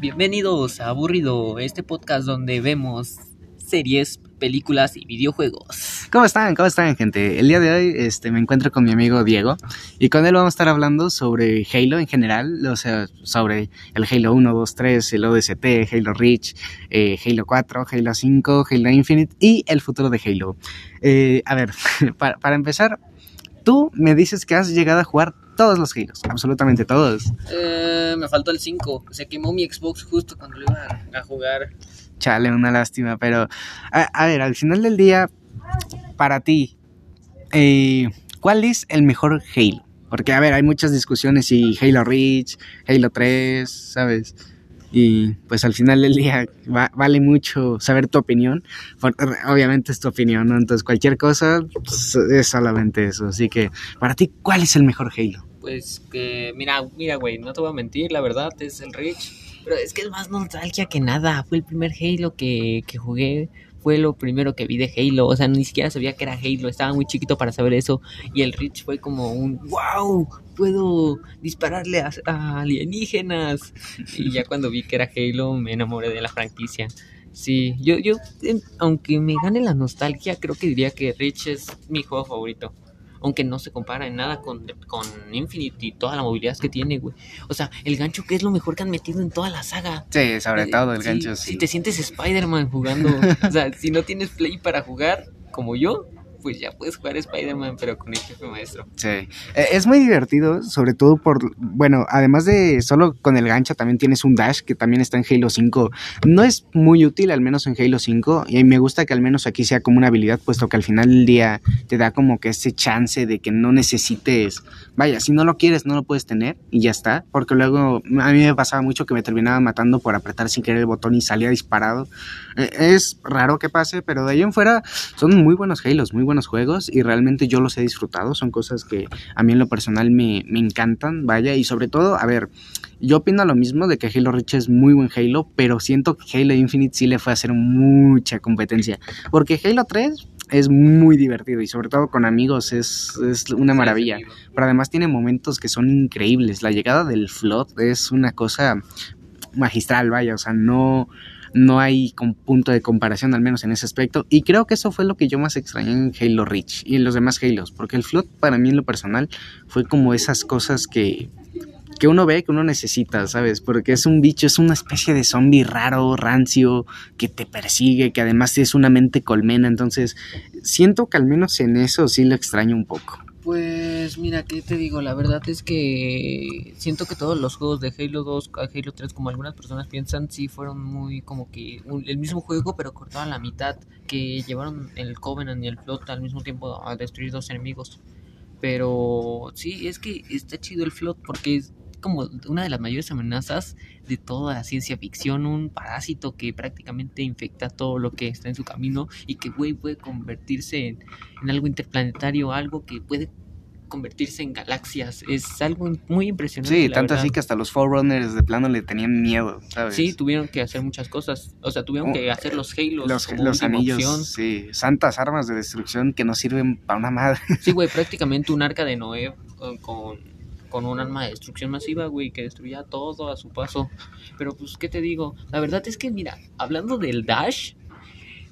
Bienvenidos a Aburrido, este podcast donde vemos series, películas y videojuegos. ¿Cómo están? ¿Cómo están, gente? El día de hoy este, me encuentro con mi amigo Diego y con él vamos a estar hablando sobre Halo en general, o sea, sobre el Halo 1, 2, 3, el ODST, Halo Reach, eh, Halo 4, Halo 5, Halo Infinite y el futuro de Halo. Eh, a ver, para, para empezar, tú me dices que has llegado a jugar todos los Halos, absolutamente todos. Eh, me faltó el 5, se quemó mi Xbox justo cuando lo iba a jugar. Chale, una lástima, pero a, a ver, al final del día, para ti, eh, ¿cuál es el mejor Halo? Porque, a ver, hay muchas discusiones y Halo Reach, Halo 3, ¿sabes? Y pues al final del día va, vale mucho saber tu opinión. Porque, obviamente es tu opinión, ¿no? Entonces cualquier cosa pues, es solamente eso. Así que, para ti, ¿cuál es el mejor Halo? Pues que, mira, mira, güey, no te voy a mentir, la verdad es el Reach. Pero es que es más nostalgia que nada. Fue el primer Halo que, que jugué. Fue lo primero que vi de Halo. O sea, ni siquiera sabía que era Halo. Estaba muy chiquito para saber eso. Y el Reach fue como un wow. Puedo dispararle a, alienígenas. Y ya cuando vi que era Halo, me enamoré de la franquicia. Sí, yo, yo, eh, aunque me gane la nostalgia, creo que diría que Reach es mi juego favorito aunque no se compara en nada con, con Infinite y toda la movilidad que tiene, güey. O sea, el gancho que es lo mejor que han metido en toda la saga. Sí, sobre Eh, todo el sí, gancho. Sí. Si te sientes Spider-Man jugando, o sea, si no tienes play para jugar, como yo, pues ya puedes jugar Spider-Man, pero con el jefe maestro. Sí, Eh, es muy divertido, sobre todo por, bueno, además de solo con el gancho, también tienes un dash que también está en Halo 5. No es muy útil, al menos en Halo 5, y me gusta que al menos aquí sea como una habilidad, puesto que al final del día te da como que ese chance de que no necesites, vaya, si no lo quieres, no lo puedes tener, y ya está, porque luego a mí me pasaba mucho que me terminaba matando por apretar sin querer el botón y salía disparado. Eh, es raro que pase, pero de ahí en fuera son muy buenos Halos, muy buenos juegos y realmente yo los he disfrutado. Son cosas que a mí en lo personal me, me encantan, vaya, y sobre todo, a ver, yo opino lo mismo de que Halo Reach es muy buen Halo, pero siento que Halo Infinite sí le fue a hacer mucha competencia, porque Halo 3 es muy divertido y sobre todo con amigos es, es una maravilla. Pero además tiene momentos que son increíbles. La llegada del Flood es una cosa magistral, vaya, o sea, no, no hay con punto de comparación, al menos en ese aspecto. Y creo que eso fue lo que yo más extrañé en Halo Reach y en los demás Halos, porque el Flood para mí en lo personal fue como esas cosas que, que uno ve, que uno necesita, ¿sabes? Porque es un bicho, es una especie de zombie raro, rancio, que te persigue, que además es una mente colmena, entonces siento que al menos en eso sí lo extraño un poco. Pues mira, ¿qué te digo? La verdad es que siento que todos los juegos de Halo 2 a Halo 3, como algunas personas piensan, sí fueron muy como que el mismo juego, pero cortado a la mitad, que llevaron el Covenant y el Flood al mismo tiempo a destruir dos enemigos. Pero sí, es que está chido el Flood porque es como una de las mayores amenazas de toda la ciencia ficción, un parásito que prácticamente infecta todo lo que está en su camino y que, güey, puede convertirse en, en algo interplanetario, algo que puede convertirse en galaxias. Es algo muy impresionante. Sí, tanto verdad. así que hasta los Forerunners de plano le tenían miedo, ¿sabes? Sí, tuvieron que hacer muchas cosas. O sea, tuvieron Oh, que hacer los Halos. los, anillos, opción. sí, santas armas de destrucción que no sirven para una madre. Sí, güey, prácticamente un arca de Noé eh, con, con un arma de destrucción masiva, güey, que destruía todo a su paso. Pero pues, ¿qué te digo? La verdad es que, mira, hablando del Dash,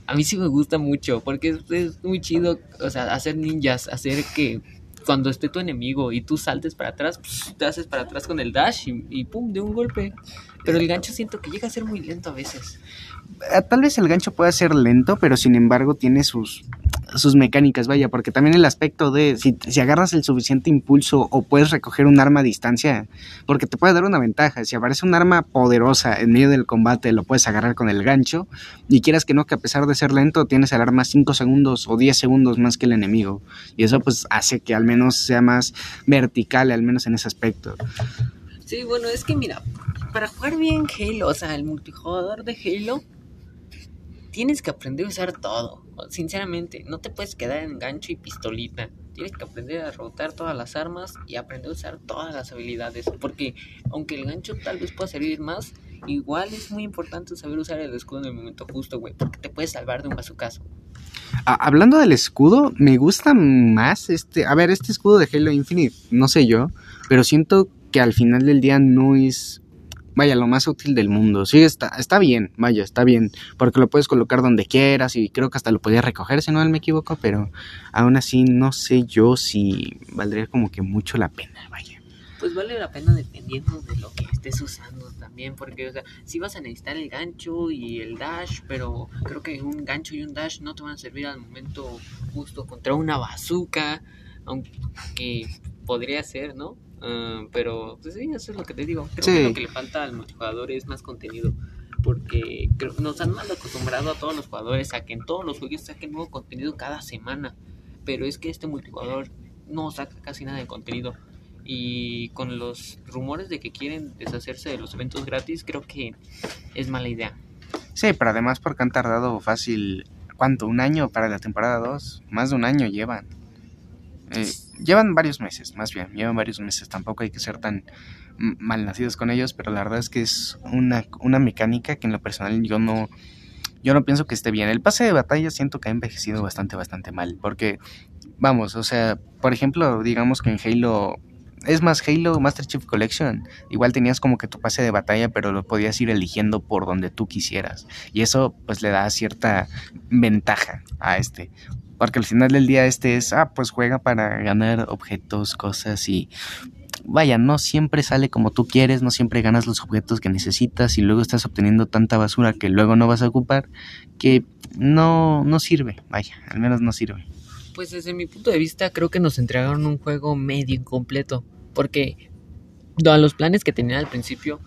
a mí sí me gusta mucho, porque es, muy chido, o sea, hacer ninjas, hacer que cuando esté tu enemigo y tú saltes para atrás, pues, te haces para atrás con el Dash y, y pum, de un golpe. Pero el gancho siento que llega a ser muy lento a veces. Eh, Tal vez el gancho pueda ser lento, pero sin embargo tiene sus, sus mecánicas, vaya, porque también el aspecto de si, agarras el suficiente impulso o puedes recoger un arma a distancia, porque te puede dar una ventaja, si aparece un arma poderosa en medio del combate, lo puedes agarrar con el gancho, y quieras que no, que a pesar de ser lento, tienes el arma 5 segundos o 10 segundos más que el enemigo, y eso pues hace que al menos sea más vertical, al menos en ese aspecto. Sí, bueno, es que mira, para jugar bien Halo, o sea, el multijugador de Halo, tienes que aprender a usar todo. Sinceramente, no te puedes quedar en gancho y pistolita. Tienes que aprender a rotar todas las armas y aprender a usar todas las habilidades. Porque aunque el gancho tal vez pueda servir más, igual es muy importante saber usar el escudo en el momento justo, güey. Porque te puedes salvar de un bazucazo. A- hablando del escudo, me gusta más este. A ver, este escudo de Halo Infinite, no sé yo, pero siento que al final del día no es vaya, lo más útil del mundo. Sí, está, está bien, vaya, está bien, porque lo puedes colocar donde quieras y creo que hasta lo podías recoger, si no me equivoco, pero aún así no sé yo si valdría como que mucho la pena, vaya. Pues vale la pena dependiendo de lo que estés usando también, porque, o sea, si vas a necesitar el gancho y el dash, pero creo que un gancho y un dash no te van a servir al momento justo contra una bazooka, aunque podría ser, ¿no? Ah, pero pues sí, eso es lo que te digo. Creo que lo que le falta al multijugador es más contenido. Porque nos han mal acostumbrado a todos los jugadores a que en todos los juegos saquen nuevo contenido cada semana. Pero es que este multijugador no saca casi nada de contenido. Y con los rumores de que quieren deshacerse de los eventos gratis, creo que es mala idea. Sí, pero además porque han tardado fácil, ¿cuánto? ¿Un año para la temporada 2? Más de un año llevan. Eh, llevan varios meses, más bien, llevan varios meses. Tampoco hay que ser tan mal nacidos con ellos, pero la verdad es que es una, una mecánica que en lo personal yo no, yo no pienso que esté bien. El pase de batalla siento que ha envejecido bastante, bastante mal, porque, vamos, o sea, por ejemplo, digamos que en Halo es más, Halo Master Chief Collection, igual tenías como que tu pase de batalla, pero lo podías ir eligiendo por donde tú quisieras. Y eso pues le da cierta ventaja a este. Porque al final del día este es, ah, pues juega para ganar objetos, cosas y vaya, no siempre sale como tú quieres, no siempre ganas los objetos que necesitas y luego estás obteniendo tanta basura que luego no vas a ocupar que no, no sirve, vaya, al menos no sirve. Pues desde mi punto de vista creo que nos entregaron un juego medio incompleto, porque a los planes que tenían al principio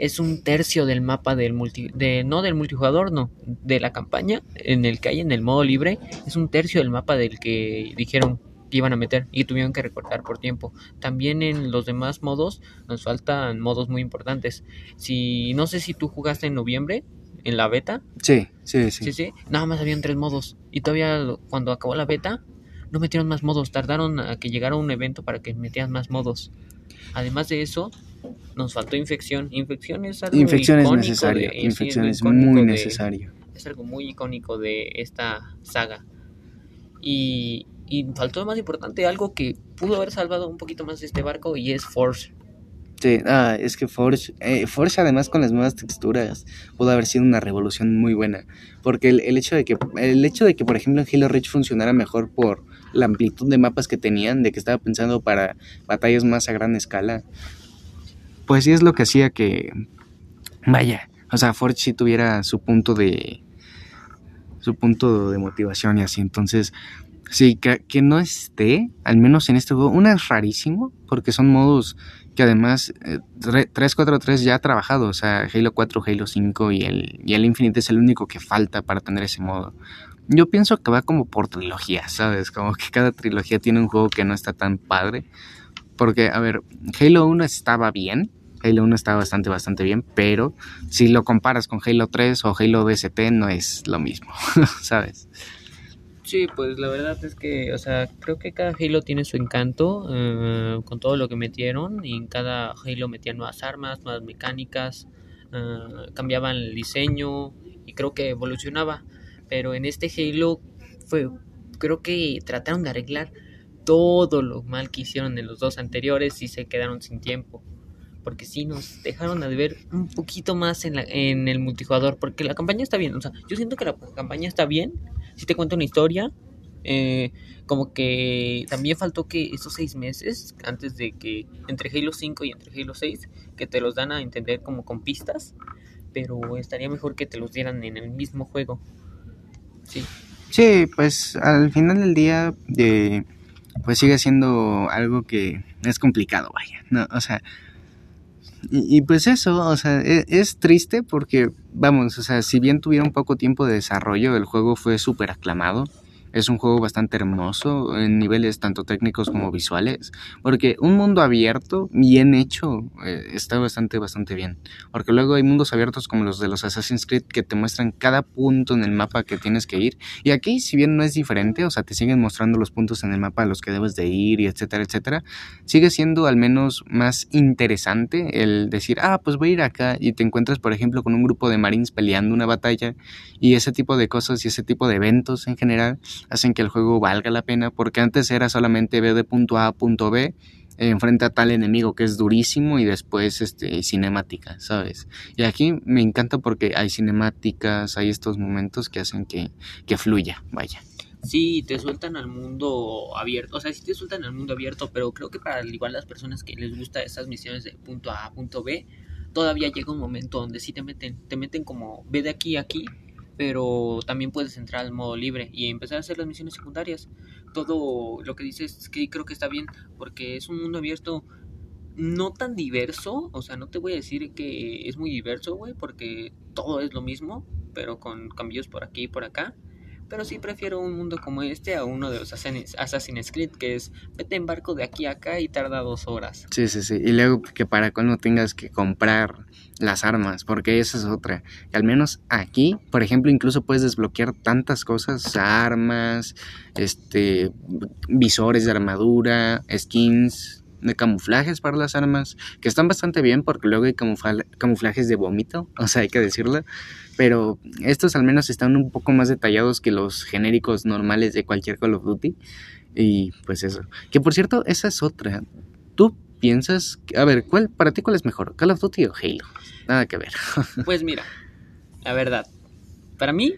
es un tercio del mapa del multi, de, no del multijugador, no, de la campaña en el que hay en el modo libre, es un tercio del mapa del que dijeron que iban a meter y tuvieron que recortar por tiempo. También en los demás modos nos faltan modos muy importantes. Si no sé si tú jugaste en noviembre en la beta. Sí, sí, sí. Sí, sí. Nada más habían tres modos y todavía cuando acabó la beta no metieron más modos, tardaron a que llegara un evento para que metieran más modos. Además de eso, nos faltó infección. Infección es algo infección es necesario. infección es muy necesario. Es algo muy icónico de esta saga. Y, y faltó más importante algo que pudo haber salvado un poquito más este barco y es Force. Sí, ah, es que Forge, eh, Forge además con las nuevas texturas pudo haber sido una revolución muy buena, porque el, el, hecho de que el hecho de que por ejemplo en Halo Reach funcionara mejor por la amplitud de mapas que tenían, de que estaba pensando para batallas más a gran escala, pues sí es lo que hacía que, vaya, o sea, Forge sí tuviera su punto de, su punto de motivación y así, entonces, sí, que, que no esté, al menos en este juego, una es rarísimo, porque son modos que además eh, 343 ya ha trabajado, o sea, Halo 4, Halo 5 y el, y el Infinite es el único que falta para tener ese modo. Yo pienso que va como por trilogía, ¿sabes? Como que cada trilogía tiene un juego que no está tan padre. Porque, a ver, Halo 1 estaba bien. Halo 1 estaba bastante, bastante bien. Pero si lo comparas con Halo 3 o Halo DST, no es lo mismo, ¿sabes? Sí, pues la verdad es que, o sea, creo que cada Halo tiene su encanto eh, con todo lo que metieron. Y en cada Halo metían nuevas armas, nuevas mecánicas, eh, cambiaban el diseño y creo que evolucionaba pero en este Halo fue, creo que trataron de arreglar todo lo mal que hicieron en los dos anteriores y se quedaron sin tiempo. Porque sí nos dejaron de ver un poquito más en, la, en el multijugador. Porque la campaña está bien. O sea, yo siento que la campaña está bien. Si te cuento una historia. Eh, como que también faltó que esos seis meses antes de que entre Halo 5 y entre Halo 6 que te los dan a entender como con pistas pero estaría mejor que te los dieran en el mismo juego Sí. pues al final del día, eh, pues sigue siendo algo que es complicado, vaya, ¿no? O sea, y, pues eso, o sea, es, es, triste porque, vamos, o sea, si bien tuvieron poco tiempo de desarrollo, el juego fue súper aclamado. Es un juego bastante hermoso en niveles tanto técnicos como visuales, porque un mundo abierto, bien hecho, eh, está bastante, bastante bien. Porque luego hay mundos abiertos como los de los Assassin's Creed que te muestran cada punto en el mapa que tienes que ir. Y aquí, si bien no es diferente, o sea, te siguen mostrando los puntos en el mapa a los que debes de ir y etcétera, etcétera, sigue siendo al menos más interesante el decir, ah, pues voy a ir acá y te encuentras, por ejemplo, con un grupo de marines peleando una batalla y ese tipo de cosas y ese tipo de eventos en general hacen que el juego valga la pena, porque antes era solamente ver de punto A a punto B, enfrenta a tal enemigo que es durísimo y después este cinemática, ¿sabes? Y aquí me encanta porque hay cinemáticas, hay estos momentos que hacen que, que fluya, vaya. Sí, te sueltan al mundo abierto, o sea, sí te sueltan al mundo abierto, pero creo que para igual las personas que les gusta esas misiones de punto A a punto B, todavía llega un momento donde sí te meten, te meten como ve de aquí a aquí, pero también puedes entrar al modo libre y empezar a hacer las misiones secundarias. Todo lo que dices es que creo que está bien, porque es un mundo abierto no tan diverso, o sea, no te voy a decir que es muy diverso, güey, porque todo es lo mismo, pero con cambios por aquí y por acá pero sí prefiero un mundo como este a uno de los Assassin's Creed, que es vete en barco de aquí a acá y tarda dos horas. Sí, sí, sí. Y luego que para cuando tengas que comprar las armas, porque esa es otra. Al menos aquí, por ejemplo, incluso puedes desbloquear tantas cosas, armas, este, visores de armadura, skins, de camuflajes para las armas, que están bastante bien porque luego hay camuflajes de vómito, o sea, hay que decirlo, pero estos al menos están un poco más detallados que los genéricos normales de cualquier Call of Duty. Y pues eso. Que por cierto, esa es otra. ¿Tú piensas, a ver, ¿cuál para ti cuál es mejor? ¿Call of Duty o Halo? Nada que ver. pues mira, la verdad, para mí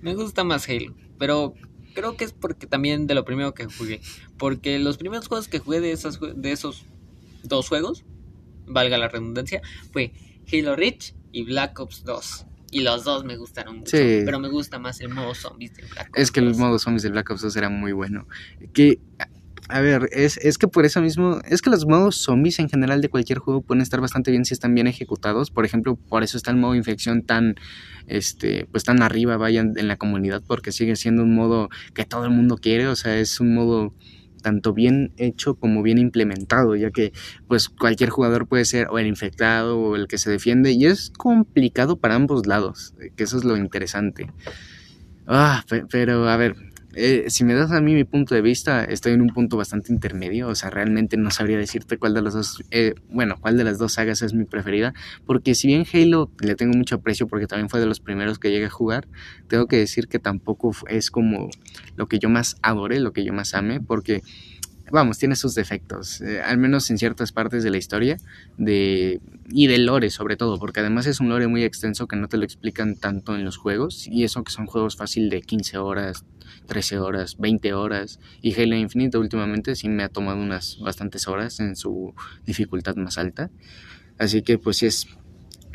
me gusta más Halo, pero creo que es porque también de lo primero que jugué. Porque los primeros juegos que jugué de, esas, de esos dos juegos, valga la redundancia, fue Halo Reach y Black Ops 2. Y los dos me gustaron mucho. Pero me gusta más el modo zombies de Black Ops Es que el modo zombies de Black Ops 2 era muy bueno. Que a ver, es, es, que por eso mismo, es que los modos zombies en general de cualquier juego pueden estar bastante bien si están bien ejecutados. Por ejemplo, por eso está el modo infección tan, este, pues tan arriba, vayan en la comunidad, porque sigue siendo un modo que todo el mundo quiere, o sea, es un modo tanto bien hecho como bien implementado, ya que pues cualquier jugador puede ser o el infectado o el que se defiende y es complicado para ambos lados, que eso es lo interesante. Ah, pero a ver, eh, si me das a mí mi punto de vista, estoy en un punto bastante intermedio, o sea, realmente no sabría decirte cuál de las dos, eh, bueno, cuál de las dos sagas es mi preferida, porque si bien Halo le tengo mucho aprecio porque también fue de los primeros que llegué a jugar, tengo que decir que tampoco es como lo que yo más adore, lo que yo más ame, porque vamos, tiene sus defectos, eh, al menos en ciertas partes de la historia de, y del lore sobre todo, porque además es un lore muy extenso que no te lo explican tanto en los juegos, y eso que son juegos fácil de 15 horas, 13 horas, 20 horas, y Halo Infinite últimamente sí me ha tomado unas bastantes horas en su dificultad más alta, así que pues sí es,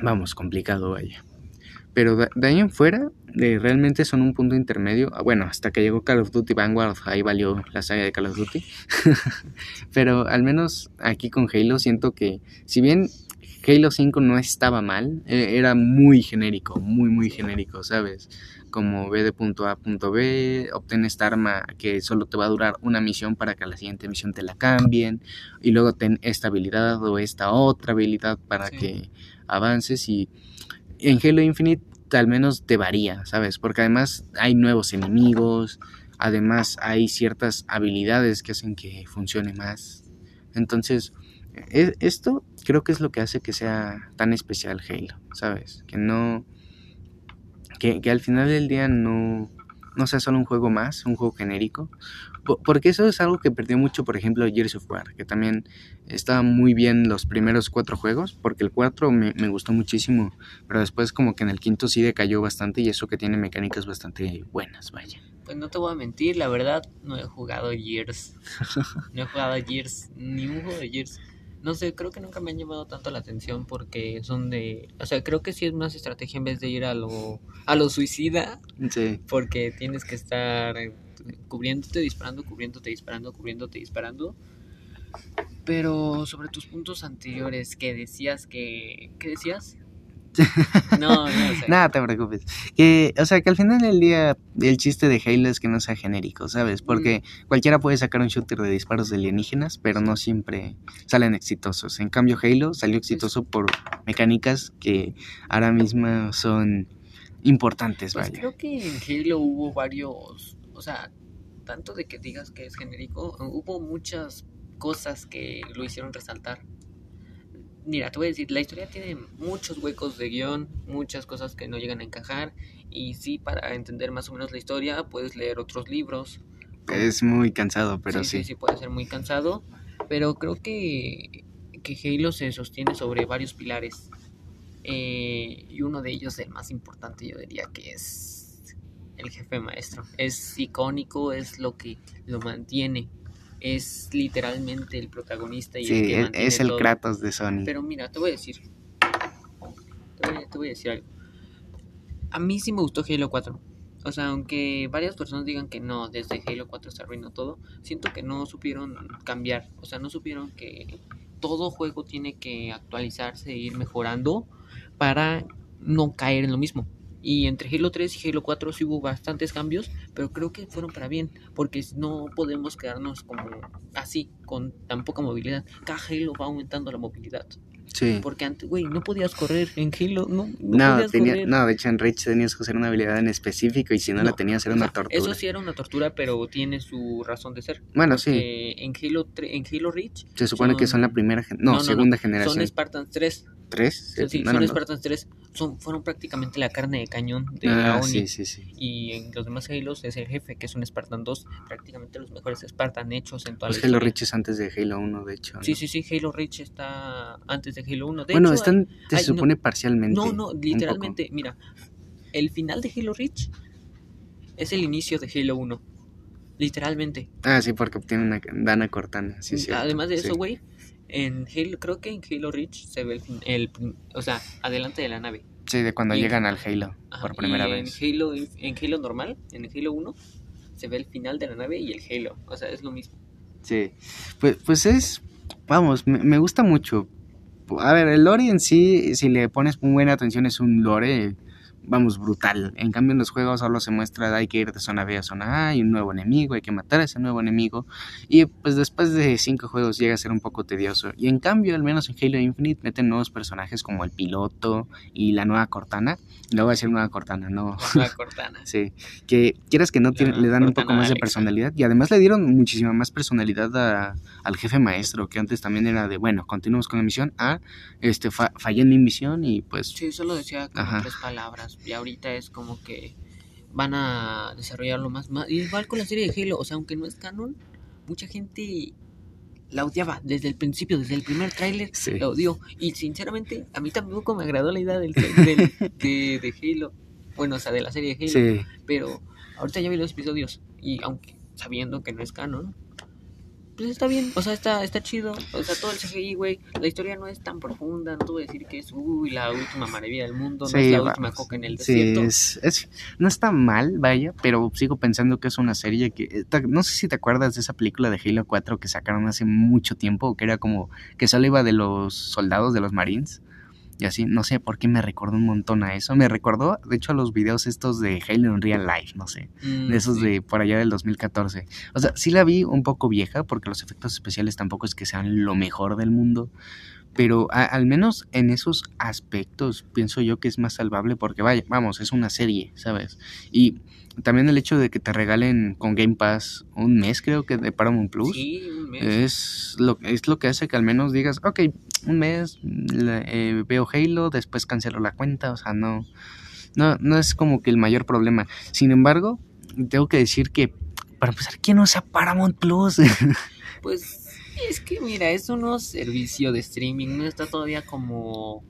vamos, complicado vaya. Pero de, ahí en fuera, realmente son un punto intermedio. Ah, bueno, hasta que llegó Call of Duty Vanguard, ahí valió la saga de Call of Duty. Pero al menos aquí con Halo siento que, si bien Halo 5 no estaba mal, e, era muy genérico, muy, muy genérico, ¿sabes? Como ve de punto A a punto B, obtén esta arma que solo te va a durar una misión para que a la siguiente misión te la cambien, y luego ten esta habilidad o esta otra habilidad para que avances y en Halo Infinite al menos te varía, ¿sabes? Porque además hay nuevos enemigos, además hay ciertas habilidades que hacen que funcione más. Entonces, e, esto creo que es lo que hace que sea tan especial Halo, ¿sabes? Que no... Que, que al final del día no, no sea solo un juego más, un juego genérico, porque eso es algo que perdió mucho, por ejemplo, Gears of War, que también estaba muy bien los primeros cuatro juegos, porque el cuatro me, gustó muchísimo, pero después como que en el quinto sí decayó bastante y eso que tiene mecánicas bastante buenas, vaya. Pues no te voy a mentir, la verdad no he jugado Gears. No he jugado Gears, ni un juego de Gears. No sé, creo que nunca me han llamado tanto la atención porque son de... O sea, creo que sí es más estrategia en vez de ir a lo, a lo suicida. Sí. Porque tienes que estar cubriéndote, disparando, cubriéndote, disparando, cubriéndote, disparando. Pero sobre tus puntos anteriores, que decías que... ¿Qué decías? No, no Nada, te preocupes. Que, o sea, que al final del día el chiste de Halo es que no sea genérico, ¿sabes? Porque mm. cualquiera puede sacar un shooter de disparos de alienígenas, pero no siempre salen exitosos. En cambio, Halo salió exitoso por mecánicas que ahora mismo son importantes, pues Creo que en Halo hubo varios o sea, tanto de que digas que es genérico, hubo muchas cosas que lo hicieron resaltar. Mira, te voy a decir, la historia tiene muchos huecos de guion, muchas cosas que no llegan a encajar, y sí, para entender más o menos la historia, puedes leer otros libros. Es muy cansado, pero sí. Sí, sí, puede ser muy cansado, Pero creo que, que Halo se sostiene sobre varios pilares. Eh, y uno de ellos, el más importante, yo diría que es el jefe maestro. Es icónico, es lo que lo mantiene. Es literalmente el protagonista y el Sí, que es, mantiene es el todo. Kratos de Sony. Pero mira, te voy a decir. Te voy, te voy a decir algo. A mí sí me gustó Halo 4. O sea, aunque varias personas digan que no, desde Halo 4 se arruinó todo, siento que no supieron cambiar. O sea, no supieron que todo juego tiene que actualizarse e ir mejorando para no caer en lo mismo. Y entre Halo 3 y Halo 4 sí hubo bastantes cambios, pero creo que fueron para bien, porque no podemos quedarnos como así, con tan poca movilidad. Cada Halo va aumentando la movilidad. Sí. Porque antes, güey, no podías correr en Halo, no, no, tenía, correr. no, de hecho en Reach tenías que usar una habilidad en específico y si no, la tenías era o una sea, tortura. Eso sí era una tortura, pero tiene su razón de ser. Bueno, sí, en Halo en Halo Reach se supone que son la primera, no, no, no, segunda son generación. Spartans 3. ¿Tres? Sí, sí, no, son no, no. Spartans 3. Son, fueron prácticamente la carne de cañón de Ah, la ONI. sí, sí, sí. Y en los demás Halos es el jefe, que es un Spartan 2. Prácticamente los mejores Spartan hechos en toda Pues la Halo historia. Reach es antes de Halo 1, de hecho. ¿no? Sí, sí, sí, Halo Reach está antes de Halo 1. De bueno, hecho, están, se hay- no. supone parcialmente. No, no, literalmente, mira, el final de Halo Reach es el inicio de Halo 1. Literalmente. Ah, sí, porque obtiene una Dana Cortana, sí, sí. Además de eso, güey, en Halo, creo que en Halo Reach se ve el, el o sea, adelante de la nave. Sí, de cuando y- llegan al Halo Ajá, por primera y vez. En Halo, en Halo normal, en el Halo 1, se ve el final de la nave y el Halo. O sea, es lo mismo. Sí, pues, pues es, vamos, me, me gusta mucho. A ver, el lore en sí, si le pones muy buena atención, es un lore, vamos, brutal. En cambio, en los juegos solo se muestra, hay que ir de zona B a zona A, hay un nuevo enemigo, hay que matar a ese nuevo enemigo. Y pues después de cinco juegos llega a ser un poco tedioso. Y en cambio, al menos en Halo Infinite, meten nuevos personajes como el piloto y la nueva Cortana. Le voy a decir nueva Cortana, no. La nueva Cortana. Sí, que quieras que no, tiene- le dan un Cortana poco más de personalidad y además le dieron muchísima más personalidad a- al jefe maestro, que antes también era de, bueno, continuamos con la misión, a, este, fa- fallé en mi misión y pues, Sí, solo decía como tres palabras. Y ahorita es como que van a desarrollarlo más, más. Igual con la serie de Halo, o sea, aunque no es canon, mucha gente la odiaba desde el principio, desde el primer tráiler. Sí. La odió. Y sinceramente, a mí tampoco me agradó la idea del, del- de, de Halo. Bueno, o sea, de la serie de Halo. sí, Pero ahorita ya vi los episodios. Y aunque sabiendo que no es canon, pues está bien. O sea, está, está chido. O sea, todo el CGI, güey. La historia no es tan profunda. No te voy a decir que es uy, la última maravilla del mundo. no Sí, es la vamos. última coca en el sí, desierto. es, es- no está mal, vaya, pero sigo pensando que es una serie que, eh, no sé si te acuerdas de esa película de Halo 4 que sacaron hace mucho tiempo, que era como, que solo iba de los soldados de los Marines. Y así, no sé por qué me recordó un montón a eso. Me recordó, de hecho, a los videos estos de Halo en Real Life, no sé. Mm, de esos sí. de por allá del 2014. O sea, sí la vi un poco vieja porque los efectos especiales tampoco es que sean lo mejor del mundo, pero a- al menos en esos aspectos pienso yo que es más salvable porque vaya, vamos, es una serie, ¿sabes? Y también el hecho de que te regalen con Game Pass un mes creo que de Paramount Plus. Sí, un mes. Es lo, es lo que hace que al menos digas, ok, un mes eh, veo Halo, después cancelo la cuenta, o sea, no, no, no es como que el mayor problema. Sin embargo, tengo que decir que, para empezar, ¿quién usa Paramount Plus? Pues es que mira, es un servicio de streaming, no está todavía como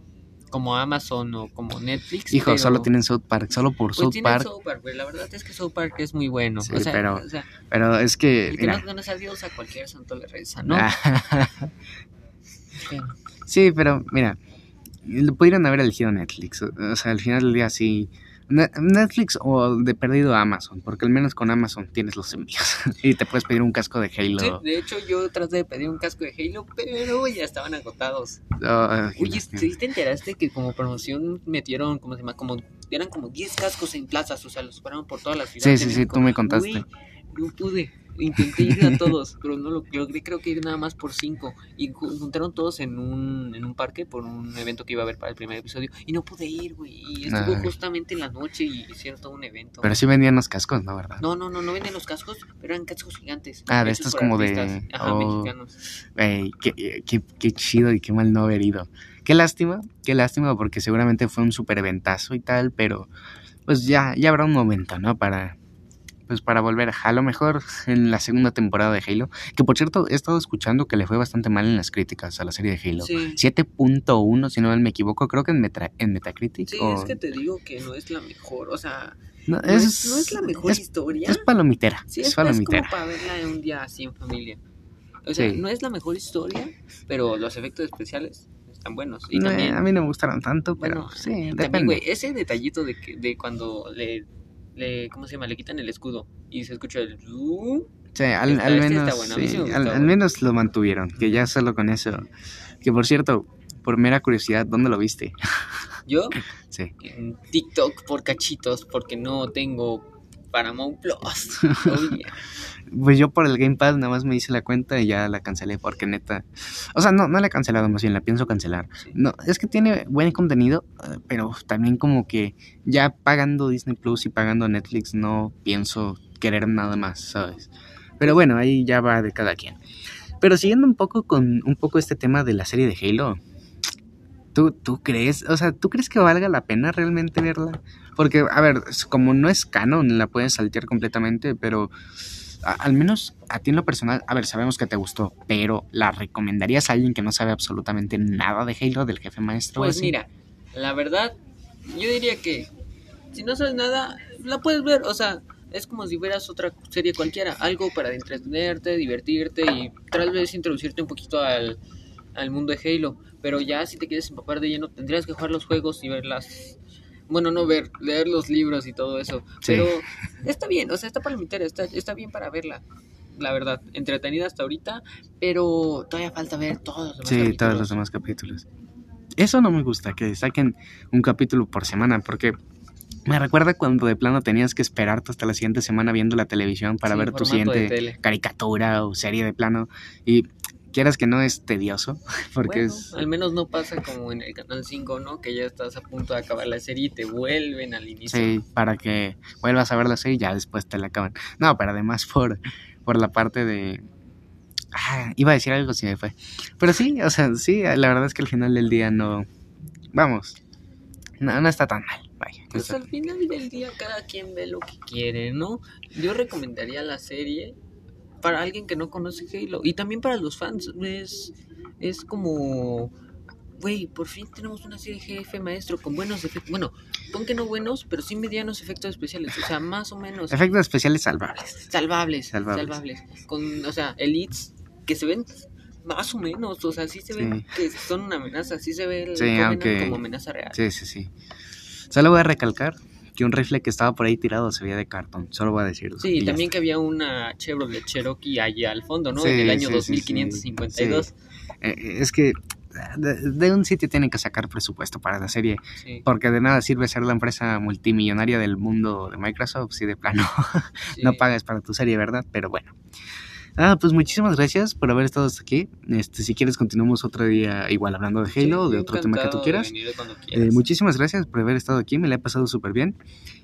como Amazon o como Netflix. Hijo, pero- solo tienen South Park, solo por pues South Park, South Park, pero la verdad es que South Park es muy bueno. Sí, o sea, pero- o sea, pero es que, el que mira, no conoce a Dios a cualquier santo le reza, ¿no? Pero- sí, pero mira, lo pudieran haber elegido Netflix, o sea, al final del día sí. Netflix o de perdido Amazon, porque al menos con Amazon tienes los envíos y te puedes pedir un casco de Halo. Sí, de hecho, yo traté de pedir un casco de Halo, pero ya estaban agotados. Oh, Oye. ¿sí te enteraste que como promoción metieron, ¿cómo se llama? Como, eran como 10 cascos en plazas, o sea, los pararon por toda la ciudad. Sí, sí, sí, tú me contaste. Güey, no pude. Intenté ir a todos, pero no lo logré, creo que ir nada más por 5. Y ju- juntaron todos en un, en un parque por un evento que iba a haber para el primer episodio. Y no pude ir, güey. Y estuvo Ay. justamente en la noche y hicieron todo un evento. Pero sí vendían los cascos, ¿no? ¿Verdad? No, no, no, no venden los cascos, pero eran cascos gigantes. Ah, de estos como de- Ajá, oh. mexicanos. Ey, qué, qué- qué chido y qué mal no haber ido. Qué lástima, qué lástima porque seguramente fue un super eventazo y tal, pero pues ya, ya habrá un momento, ¿no? Para, pues para volver a lo mejor en la segunda temporada de Halo, que por cierto he estado escuchando que le fue bastante mal en las críticas a la serie de Halo. Sí. 7.1, si no me equivoco, creo que en, Meta- en Metacritic. Sí, o- es que te digo que no es la mejor, o sea, no, no es, es, no es la mejor es- historia. es palomitera, Sí, es esta es como palomitera. para verla en un día así en familia. O sea, Sí. no es la mejor historia, pero los efectos especiales están buenos. Y No, también, a mí no me gustaron tanto, pero bueno, sí, también, depende. güey, ese detallito de, que, de cuando le, le, ¿cómo se llama? Le quitan el escudo y se escucha el... Sí, al, Está- al este menos, bueno, sí sí, me al, menos lo mantuvieron, que ya solo con eso. Que por cierto, por mera curiosidad, ¿dónde lo viste? Yo Sí. en TikTok por cachitos porque no tengo Paramount Plus. Oh, yeah. Pues yo por el Game Pass nada más me hice la cuenta y ya la cancelé porque neta... O sea, no, no la he cancelado, más bien la pienso cancelar. Sí. No, es que tiene buen contenido, eh, pero también como que ya pagando Disney Plus y pagando Netflix no pienso querer nada más, ¿sabes? Pero bueno, ahí ya va de cada quien. Pero siguiendo un poco con un poco este tema de la serie de Halo, ¿tú, tú crees, o sea, ¿tú crees que valga la pena realmente verla? Porque, a ver, como no es canon, la puedes saltear completamente, pero a- al menos a ti en lo personal, a ver, sabemos que te gustó, pero ¿la recomendarías a alguien que no sabe absolutamente nada de Halo, del jefe maestro? Pues así? mira, la verdad, yo diría que si no sabes nada, la puedes ver. O sea, es como si vieras otra serie cualquiera. Algo para entretenerte, divertirte y tal vez introducirte un poquito al, al mundo de Halo. Pero ya si te quieres empapar de lleno, tendrías que jugar los juegos y ver las... Bueno, no ver, leer los libros y todo eso. Sí. Pero está bien, o sea, está palomitera, está, está bien para verla. La verdad, entretenida hasta ahorita, pero todavía falta ver todos los demás Sí, todos capítulos. los demás capítulos. Eso no me gusta, que saquen un capítulo por semana, porque me recuerda cuando de plano tenías que esperarte hasta la siguiente semana viendo la televisión para Sí, ver tu siguiente caricatura o serie de plano. Y quieras que no es tedioso, porque Bueno, es... al menos no pasa como en el canal 5, ¿no? Que ya estás a punto de acabar la serie y te vuelven al inicio. Sí, para que vuelvas a ver la serie y ya después te la acaban. No, pero además por, por la parte de... Ah, iba a decir algo si me fue. Pero sí, o sea, sí, la verdad es que al final del día no... Vamos, no, no está tan mal. Vaya, Pues al final del día cada quien ve lo que quiere, ¿no? Yo recomendaría la serie para alguien que no conoce Halo y también para los fans. Es, es como, güey, por fin tenemos una serie jefe maestro con buenos efectos. Bueno, pon que no buenos, pero sí medianos efectos especiales. O sea, más o menos. Efectos especiales salvables. Salvables, Salvables. salvables. Con, o sea, elites que se ven más o menos, o sea, sí se ven Sí. que son una amenaza, sí se ve el Sí, aunque- como amenaza real. Sí, sí, sí. Solo voy a recalcar que un rifle que estaba por ahí tirado se veía de cartón. Solo voy a decirlo. Sí, y también que había una Chevrolet Cherokee allá al fondo, ¿no? Sí, en el año sí, sí, sí. 2552. está. Eh, es que de, de un sitio tienen que sacar presupuesto para la serie. Porque de nada sirve ser la empresa multimillonaria del mundo de Microsoft si de plano no pagas para tu serie, ¿verdad? Pero bueno. Ah, pues muchísimas gracias por haber estado hasta aquí. Este, si quieres continuamos otro día igual hablando de Sí, Halo o de otro tema que tú quieras. Eh, muchísimas gracias por haber estado aquí, me la he pasado súper bien.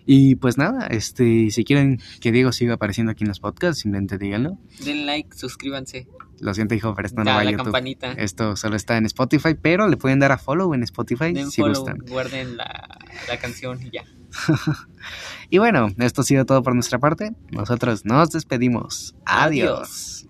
Y pues nada, este, si quieren que Diego siga apareciendo aquí en los podcasts, simplemente díganlo. Den like, suscríbanse, Lo siento, hijo, pero esto no da va a YouTube. campanita, Esto solo está en Spotify, pero le pueden dar a follow en Spotify den si follow, gustan. guarden la, la canción y ya. Y bueno, esto ha sido todo por nuestra parte. Nosotros nos despedimos. Adiós.